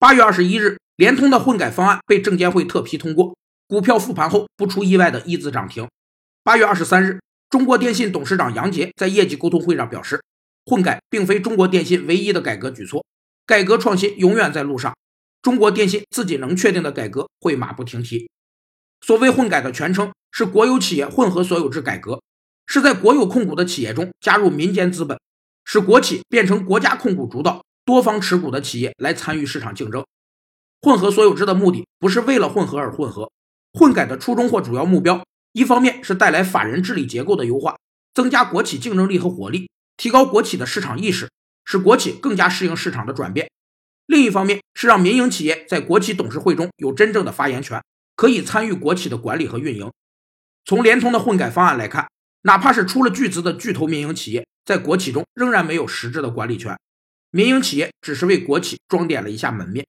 八月二十一日，联通的混改方案被证监会特批通过，股票复盘后不出意外的一字涨停。八月二十三日，中国电信董事长杨杰在业绩沟通会上表示，混改并非中国电信唯一的改革举措，改革创新永远在路上，中国电信自己能确定的改革会马不停蹄。所谓混改的全称是国有企业混合所有制改革，是在国有控股的企业中加入民间资本，使国企变成国家控股主导。多方持股的企业来参与市场竞争，混合所有制的目的不是为了混合而混合，混改的初衷或主要目标，一方面是带来法人治理结构的优化，增加国企竞争力和活力，提高国企的市场意识，使国企更加适应市场的转变；另一方面是让民营企业在国企董事会中有真正的发言权，可以参与国企的管理和运营。从联通的混改方案来看，哪怕是出了巨资的巨头民营企业，在国企中仍然没有实质的管理权。民营企业只是为国企装点了一下门面。